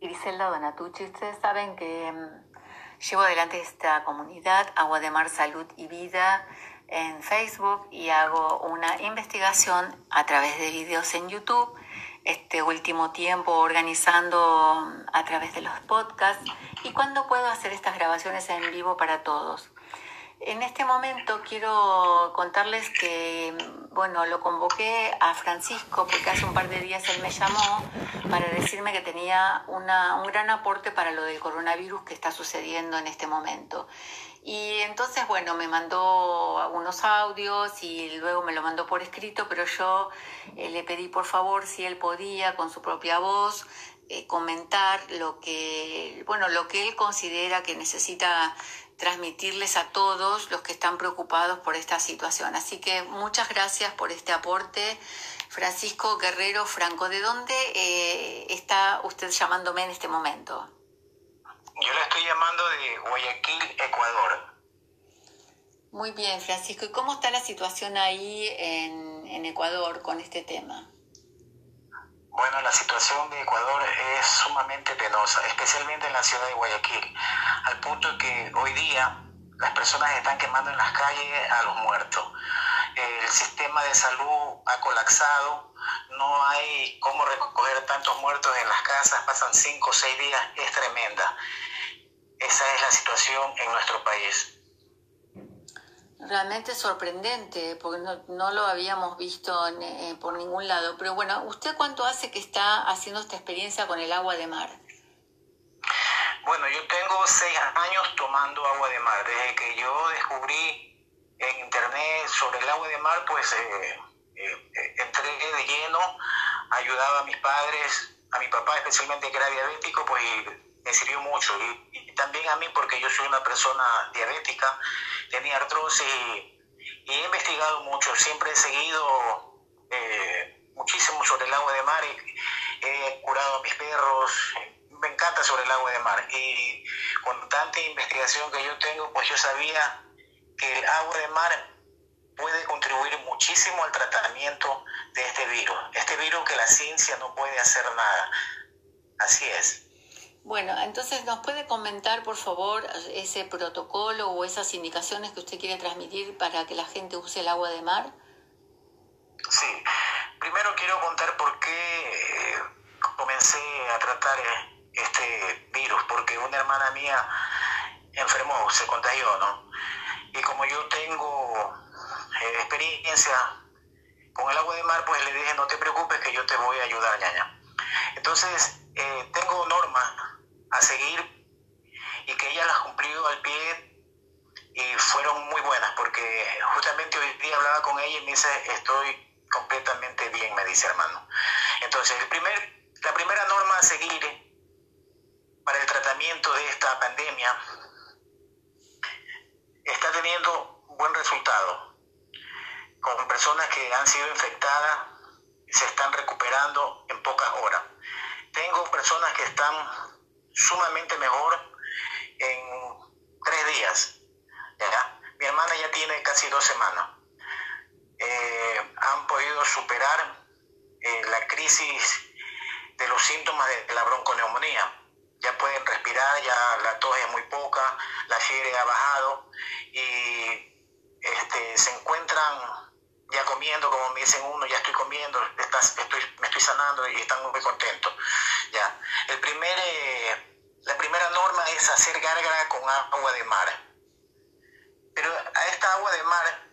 Griselda Donatucci. Ustedes saben que mm, llevo adelante esta comunidad, Agua de Mar, Salud y Vida, en Facebook y hago una investigación a través de videos en YouTube. Este último tiempo organizando mm, a través de los podcasts y cuando puedo hacer estas grabaciones en vivo para todos. En este momento quiero contarles que, bueno, lo convoqué a Francisco porque hace un par de días él me llamó para decirme que tenía una, un gran aporte para lo del coronavirus que está sucediendo en este momento. Y entonces, bueno, me mandó algunos audios y luego me lo mandó por escrito, pero yo eh, le pedí por favor si él podía con su propia voz eh, comentar lo que, bueno, lo que él considera que necesita transmitirles a todos los que están preocupados por esta situación. Así que muchas gracias por este aporte. Francisco Guerrero Franco, ¿de dónde eh, está usted llamándome en este momento? Yo le estoy llamando de Guayaquil, Ecuador. Muy bien, Francisco. ¿Y cómo está la situación ahí en, en Ecuador con este tema? Bueno, la situación de Ecuador es sumamente penosa, especialmente en la ciudad de Guayaquil, al punto que hoy día las personas están quemando en las calles a los muertos. El sistema de salud ha colapsado, no hay cómo recoger tantos muertos en las casas, pasan cinco o seis días, es tremenda. Esa es la situación en nuestro país realmente sorprendente, porque no, lo habíamos visto eh, por ningún lado. Pero bueno, ¿usted cuánto hace que está haciendo esta experiencia con el agua de mar? Bueno, yo tengo seis años tomando agua de mar. Desde que yo descubrí en internet sobre el agua de mar, pues eh, eh, entré de lleno, ayudaba a mis padres, a mi papá especialmente que era diabético, pues me sirvió mucho. y también a mí porque yo soy una persona diabética tenía artrosis y, he investigado mucho, siempre he seguido eh, muchísimo sobre el agua de mar, y, he curado a mis perros, me encanta sobre el agua de mar y con tanta investigación que yo tengo, pues yo sabía que el agua de mar puede contribuir muchísimo al tratamiento de este virus, este virus que la ciencia no puede hacer nada. Así es. Bueno, entonces, ¿nos puede comentar, por favor, ese protocolo o esas indicaciones que usted quiere transmitir para que la gente use el agua de mar? Sí, primero quiero contar por qué eh, comencé a tratar este virus, porque una hermana mía enfermó, se contagió, ¿no? Y como yo tengo eh, experiencia con el agua de mar, pues le dije, no te preocupes que yo te voy a ayudar, ñaña. Entonces, eh, tengo normas a seguir y que ella las cumplió al pie y fueron muy buenas porque justamente hoy día hablaba con ella y me dice estoy completamente bien, me dice hermano. Entonces, el primer, la primera norma a seguir para el tratamiento de esta pandemia está teniendo buen resultado con personas que han sido infectadas se están recuperando en pocas horas. Tengo personas que están sumamente mejor en tres días. Mi hermana ya tiene casi dos semanas. Eh, han podido superar eh, la crisis de los síntomas de la bronconeumonía. Ya pueden respirar, ya la tos es muy poca, la fiebre ha bajado y este, se encuentran ya comiendo, como me dicen uno, ya estoy comiendo, estoy, me estoy sanando y están muy contentos. Ya. El primer, eh, la primera norma es hacer gárgara con agua de mar. Pero a esta agua de mar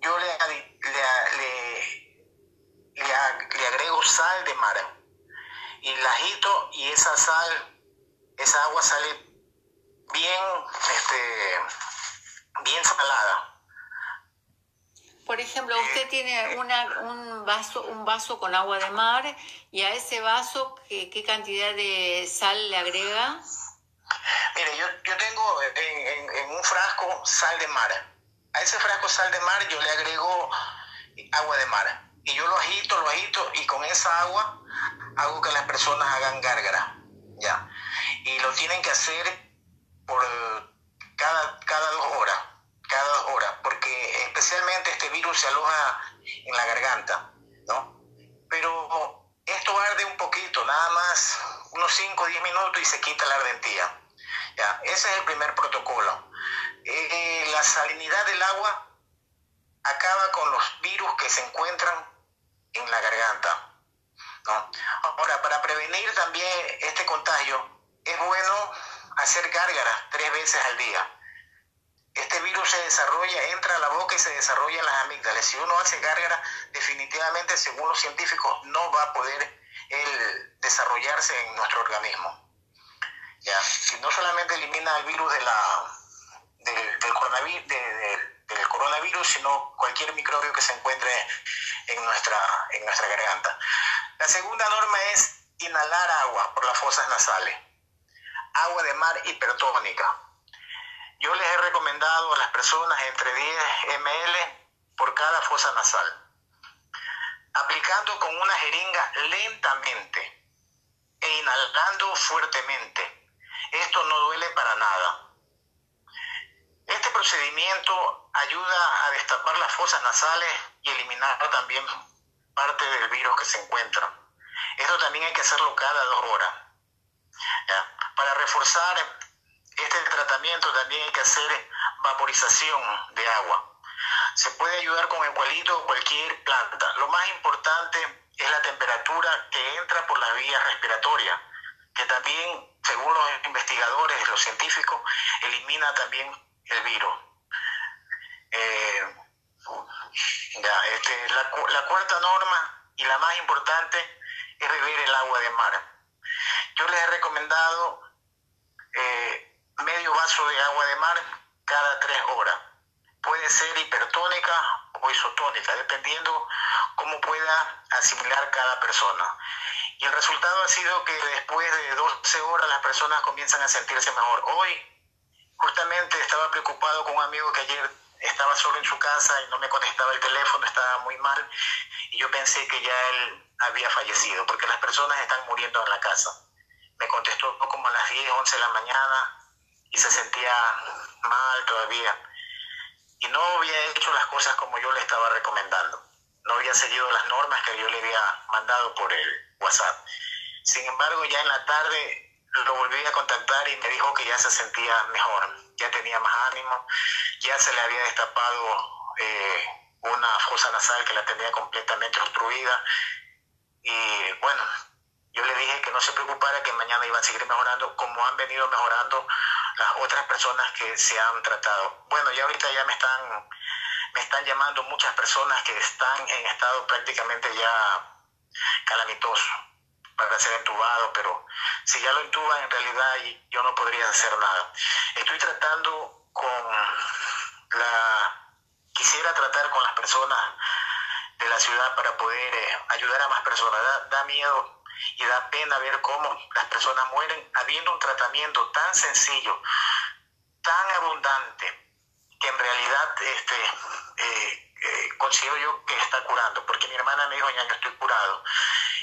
yo le, le, le, agrego sal de mar y la agito y esa sal, esa agua sale bien, este, bien salada por ejemplo, usted tiene un, vaso, un vaso con agua de mar y a ese vaso, ¿qué, cantidad de sal le agrega? Mire, yo, yo tengo en, un frasco sal de mar. A ese frasco sal de mar yo le agrego agua de mar. Y yo lo agito, lo agito y con esa agua hago que las personas hagan gárgara. ¿ya? Y lo tienen que hacer por cada, cada dos horas cada hora, porque especialmente este virus se aloja en la garganta, ¿no? Pero esto arde un poquito, nada más unos 5 o 10 minutos y se quita la ardentía. ¿ya? Ese es el primer protocolo. Eh, la salinidad del agua acaba con los virus que se encuentran en la garganta. Ahora, para prevenir también este contagio, es bueno hacer gárgaras tres veces al día. Este virus se desarrolla, entra a la boca y se desarrolla en las amígdalas. Si uno hace gárgaras, definitivamente, según los científicos, no va a poder desarrollarse en nuestro organismo. ¿Ya? Y no solamente elimina el virus de la, del, coronavirus, del coronavirus, sino cualquier microbio que se encuentre en nuestra, en nuestra garganta. La segunda norma es inhalar agua por las fosas nasales, agua de mar hipertónica. Yo les he recomendado a las personas entre 10 ml por cada fosa nasal aplicando con una jeringa lentamente e inhalando fuertemente. Esto no duele para nada. Este procedimiento ayuda a destapar las fosas nasales y eliminar también parte del virus que se encuentra. Esto también hay que hacerlo cada dos horas. Para reforzar este tratamiento también hay que hacer vaporización de agua se puede ayudar con eucalipto o cualquier planta. Lo más importante es la temperatura que entra por la vía respiratoria, que también, según los investigadores, los científicos, elimina también el virus. Eh, este, la, cuarta norma y la más importante es beber el agua de mar. Yo les he recomendado eh, medio vaso de agua de mar cada tres horas puede ser hipertónica o isotónica, dependiendo cómo pueda asimilar cada persona. Y el resultado ha sido que después de 12 horas las personas comienzan a sentirse mejor. Hoy justamente estaba preocupado con un amigo que ayer estaba solo en su casa y no me contestaba el teléfono, estaba muy mal y yo pensé que ya él había fallecido porque las personas están muriendo en la casa. Me contestó como a las 10, 11 de la mañana y se sentía mal todavía y no había hecho las cosas como yo le estaba recomendando. No había seguido las normas que yo le había mandado por el WhatsApp. Sin embargo, ya en la tarde lo volví a contactar y me dijo que ya se sentía mejor, ya tenía más ánimo, ya se le había destapado eh, una fosa nasal que la tenía completamente obstruida. Y bueno, yo le dije que no se preocupara, que mañana iban a seguir mejorando como han venido mejorando las otras personas que se han tratado. Bueno, ya ahorita ya me están, me están llamando muchas personas que están en estado prácticamente ya calamitoso para ser entubado, pero si ya lo entuban en realidad yo no podría hacer nada. Estoy tratando con la, quisiera tratar con las personas de la ciudad para poder eh, ayudar a más personas. da miedo y da pena ver cómo las personas mueren habiendo un tratamiento tan sencillo, tan abundante, que en realidad este, eh, eh, considero yo que está curando, porque mi hermana me dijo, ya yo estoy curado,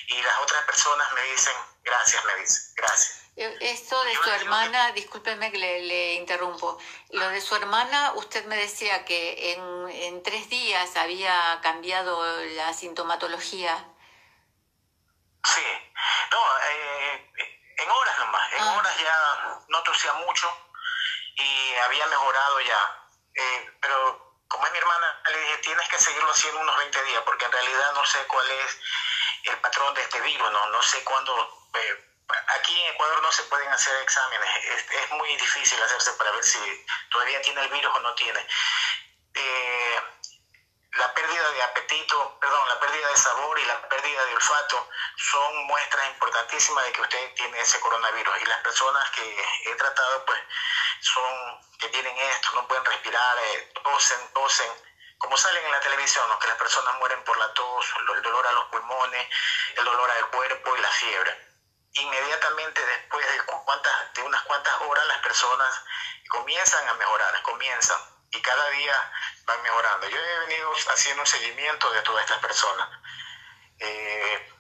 y las otras personas me dicen, gracias, me dicen, gracias. Eh, esto de su hermana, discúlpeme que le, le, interrumpo, lo de su hermana, usted me decía que en, en tres días había cambiado la sintomatología. Sí, no, eh, en horas nomás, en ah. horas ya no tosía mucho y había mejorado ya. Eh, pero como es mi hermana, le dije, tienes que seguirlo haciendo unos 20 días, porque en realidad no sé cuál es el patrón de este virus, no, no sé cuándo... Eh, aquí en Ecuador no se pueden hacer exámenes, es, es, muy difícil hacerse para ver si todavía tiene el virus o no tiene. Eh, la pérdida de apetito, perdón, la pérdida de sabor y la pérdida de olfato son muestras importantísimas de que usted tiene ese coronavirus. Y las personas que he tratado, pues, son que tienen esto, no pueden respirar, eh, tosen, tosen, como salen en la televisión, que las personas mueren por la tos, el dolor a los pulmones, el dolor al cuerpo y la fiebre. Inmediatamente después de unas cuantas horas, las personas comienzan a mejorar, comienzan y cada día van mejorando. Yo he venido haciendo un seguimiento de todas estas personas. Eh,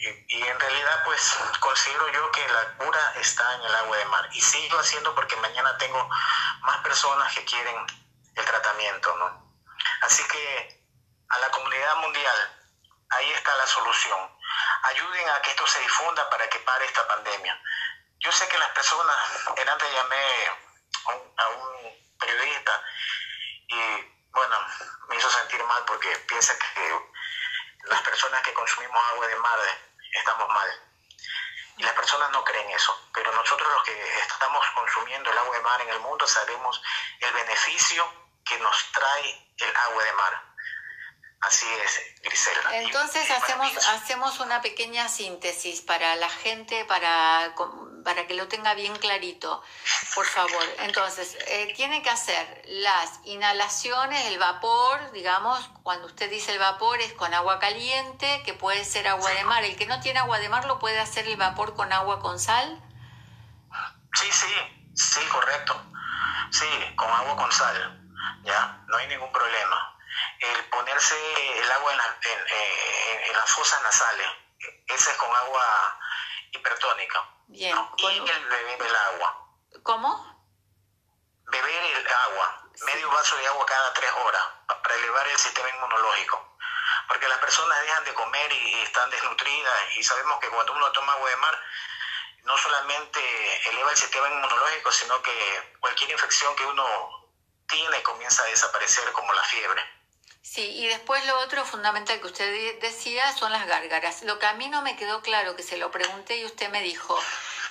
y, en realidad pues considero yo que la cura está en el agua de mar y sigo haciendo porque mañana tengo más personas que quieren el tratamiento, ¿no? Así que a la comunidad mundial, ahí está la solución. ayuden a que esto se difunda para que pare esta pandemia. Yo sé que las personas, antes llamé a un, periodista y bueno, me hizo sentir mal porque piensa que las personas que consumimos agua de mar estamos mal. Y las personas no creen eso, pero nosotros los que estamos consumiendo el agua de mar en el mundo sabemos el beneficio que nos trae el agua de mar. Así es, Griselda. Entonces hacemos, hacemos una pequeña síntesis para la gente, para, para que lo tenga bien clarito, por favor. Entonces, eh, tiene que hacer las inhalaciones, el vapor, digamos, cuando usted dice el vapor es con agua caliente, que puede ser agua de mar. El que no tiene agua de mar lo puede hacer el vapor con agua con sal. Sí, sí, sí, correcto. Sí, con agua con sal, ¿ya? No hay ningún problema el ponerse el agua en, en, las fosas nasales, ese es con agua hipertónica. Bien. Y el beber el agua. ¿Cómo? Beber el agua, medio vaso de agua cada tres horas, para elevar el sistema inmunológico. Porque las personas dejan de comer y, están desnutridas y sabemos que cuando uno toma agua de mar, no solamente eleva el sistema inmunológico, sino que cualquier infección que uno tiene comienza a desaparecer como la fiebre. Sí, y después lo otro fundamental que usted decía son las gárgaras. Lo que a mí no me quedó claro, que se lo pregunté y usted me dijo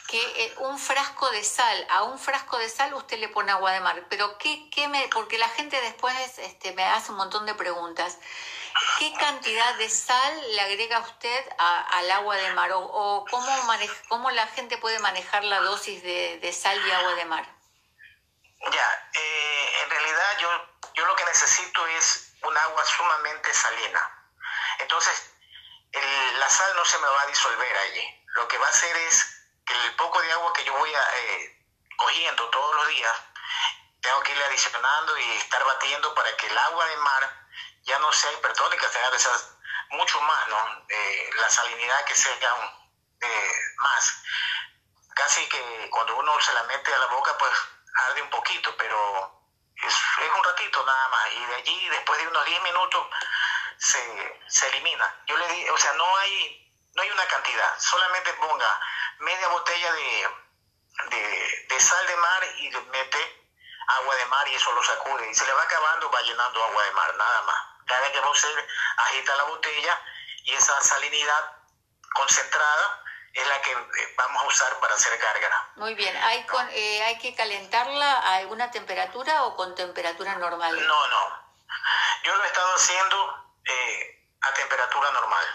que eh, un frasco de sal, a un frasco de sal usted le pone agua de mar, pero ¿qué, qué me, porque la gente después este, me hace un montón de preguntas. ¿Qué cantidad de sal le agrega usted al agua de mar? ¿O, cómo, cómo la gente puede manejar la dosis de, sal y agua de mar? Ya, eh, en realidad yo, yo lo que necesito es un agua sumamente salina. Entonces, la sal no se me va a disolver allí. Lo que va a hacer es que el poco de agua que yo voy a, eh, cogiendo todos los días, tengo que ir adicionando y estar batiendo para que el agua de mar ya no sea hipertónica, tenga que ser mucho más, ¿no? Eh, la salinidad que sea eh, más. Casi que cuando uno se la mete a la boca, pues arde un poquito, pero es, un ratito nada más y de allí después de unos 10 minutos se, se elimina. Yo le di, o sea, no hay, no hay una cantidad, solamente ponga media botella de, de, sal de mar y mete agua de mar y eso lo sacude y se le va acabando, va llenando agua de mar, nada más. Cada vez que usted agita la botella y esa salinidad concentrada es la que eh, vamos a usar para hacer gárgara. Muy bien, ¿Hay, con, eh, ¿hay que calentarla a alguna temperatura o con temperatura normal? No, no. Yo lo he estado haciendo eh, a temperatura normal.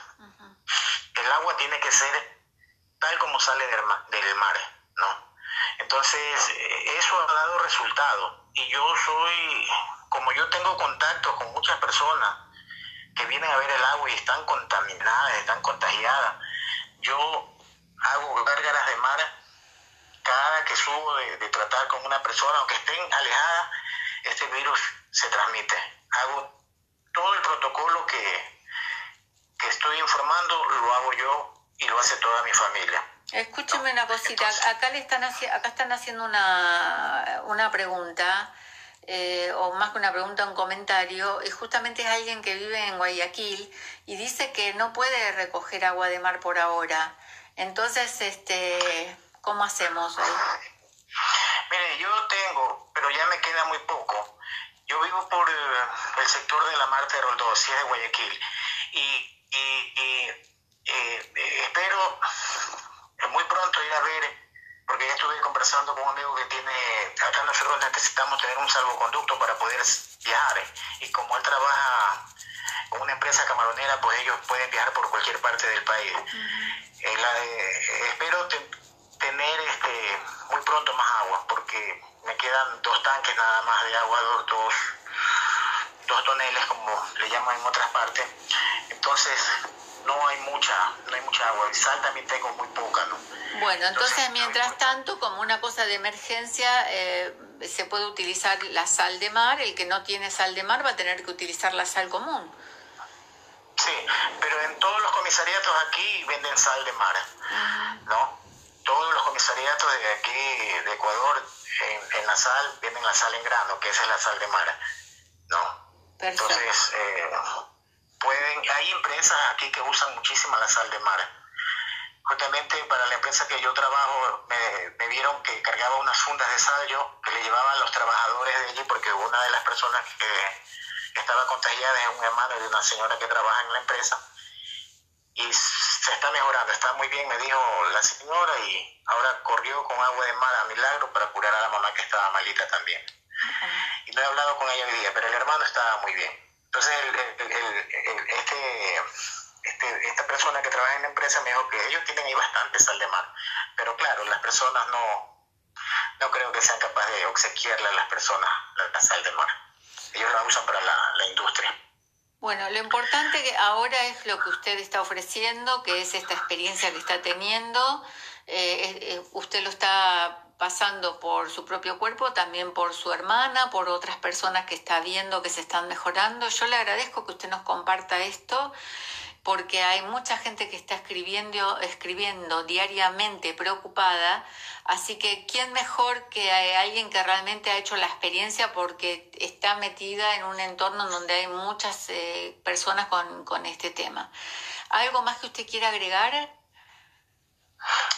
El agua tiene que ser tal como sale del, del mar, ¿no? Entonces, eso ha dado resultado. Y yo soy, como yo tengo contacto con muchas personas que vienen a ver el agua y están contaminadas, están contagiadas, yo hago gárgaras de mar cada que subo de, tratar con una persona, aunque estén alejadas, este virus se transmite. Hago todo el protocolo que, que estoy informando, lo hago yo y lo hace toda mi familia. Escúcheme una cosita, acá le están acá están haciendo una, una pregunta, eh, o más que una pregunta, un comentario, y justamente es alguien que vive en Guayaquil y dice que no puede recoger agua de mar por ahora. Entonces, este, ¿cómo hacemos ahí? Mire, yo tengo, pero ya me queda muy poco. Yo vivo por eh, el sector de la Marte de Roldós, si es de Guayaquil, y, y, eh, espero muy pronto ir a ver, porque ya estuve conversando con un amigo que tiene, acá nosotros necesitamos tener un salvoconducto para poder viajar, y como él trabaja con una empresa camaronera, pues ellos pueden viajar por cualquier parte del país. Eh, espero tener este, muy pronto más agua, porque me quedan dos tanques nada más de agua, dos, dos, dos toneles, como le llaman en otras partes. Entonces, no hay mucha, no hay mucha agua. Y sal también tengo muy poca, ¿no? Bueno, entonces, mientras tanto, como una cosa de emergencia, eh, se puede utilizar la sal de mar. El que no tiene sal de mar va a tener que utilizar la sal común. Sí, comisariatos aquí venden sal de mar, ¿no? Todos los comisariatos de aquí, de Ecuador, en, la sal, venden la sal en grano, que esa es la sal de mar, ¿no? Entonces, eh, pueden, hay empresas aquí que usan muchísima la sal de mar. justamente para la empresa que yo trabajo me, vieron que cargaba unas fundas de sal yo que le llevaban los trabajadores de allí porque una de las personas que estaba contagiada es un hermano de una señora que trabaja en la empresa y se está mejorando, está muy bien, me dijo la señora y ahora corrió con agua de mar a milagro para curar a la mamá que estaba malita también. Y no he hablado con ella hoy día, pero el hermano está muy bien. Entonces este este, esta persona que trabaja en la empresa me dijo que ellos tienen ahí bastante sal de mar, pero claro, las personas no, no creo que sean capaces de obsequiarle a las personas la, sal de mar. Ellos la usan para la, industria. Bueno, lo importante que ahora es lo que usted está ofreciendo, que es esta experiencia que está teniendo. Eh, eh, usted lo está pasando por su propio cuerpo, también por su hermana, por otras personas que está viendo que se están mejorando. Yo le agradezco que usted nos comparta esto porque hay mucha gente que está escribiendo, escribiendo diariamente preocupada, así que quién mejor que alguien que realmente ha hecho la experiencia porque está metida en un entorno donde hay muchas eh, personas con, este tema. ¿Algo más que usted quiera agregar?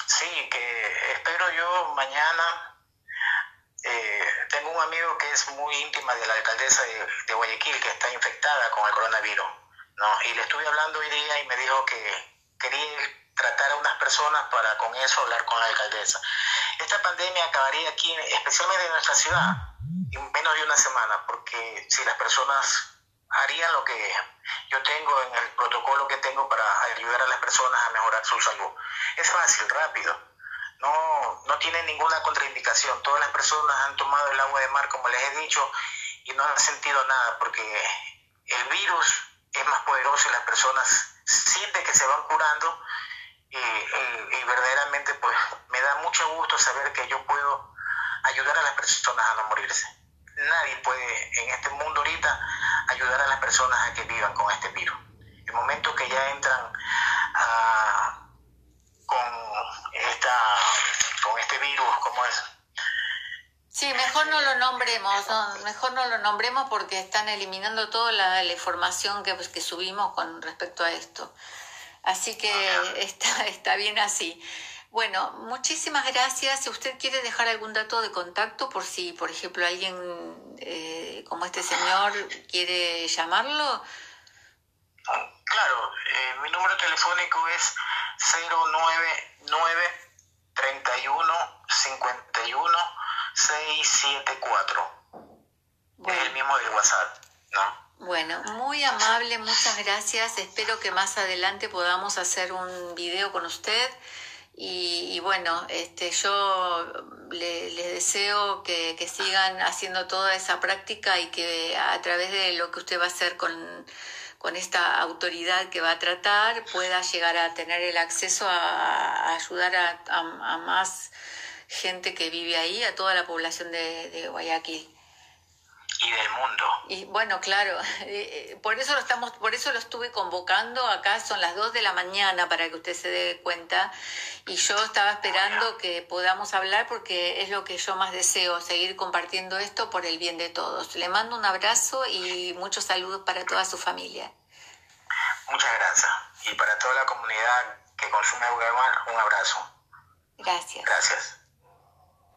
Sí, que espero yo mañana eh, tengo un amigo que es muy íntima de la alcaldesa de, Guayaquil que está infectada con el coronavirus. ¿No? Y le estuve hablando hoy día y me dijo que quería tratar a unas personas para con eso hablar con la alcaldesa. Esta pandemia acabaría aquí, especialmente en nuestra ciudad, en menos de una semana, porque si las personas harían lo que yo tengo en el protocolo que tengo para ayudar a las personas a mejorar su salud. Es fácil, rápido. No, no tiene ninguna contraindicación. Todas las personas han tomado el agua de mar, como les he dicho, y no han sentido nada, porque el virus es más poderoso y las personas sienten que se van curando y, verdaderamente pues me da mucho gusto saber que yo puedo ayudar a las personas a no morirse. Nadie puede en este mundo ahorita ayudar a las personas a que vivan con este virus. El momento que ya entran con, esta, con este virus, como es, Sí, mejor no lo nombremos, mejor no lo nombremos porque están eliminando toda la, información que, pues, que subimos con respecto a esto. Así que está, está bien así. Bueno, muchísimas gracias. Si usted quiere dejar algún dato de contacto por si, por ejemplo, alguien eh, como este señor quiere llamarlo. Claro, eh, mi número telefónico es 099 31 51 674. Bueno. Es el mismo del WhatsApp, ¿no? Bueno, muy amable, muchas gracias. Espero que más adelante podamos hacer un video con usted. Y, bueno, este, yo les deseo que, que, sigan haciendo toda esa práctica y que a través de lo que usted va a hacer con, con esta autoridad que va a tratar pueda llegar a tener el acceso a, ayudar a, a más gente que vive ahí, a toda la población de, de Guayaquil y del mundo. Y bueno, claro, eh, eh, por eso lo estamos, por eso lo estuve convocando. Acá son las 2 de la mañana para que usted se dé cuenta. Y yo estaba esperando que podamos hablar porque es lo que yo más deseo, seguir compartiendo esto por el bien de todos. Le mando un abrazo y muchos saludos para toda su familia. Muchas gracias. Y para toda la comunidad que consume Uruguay, un abrazo. Gracias. Gracias.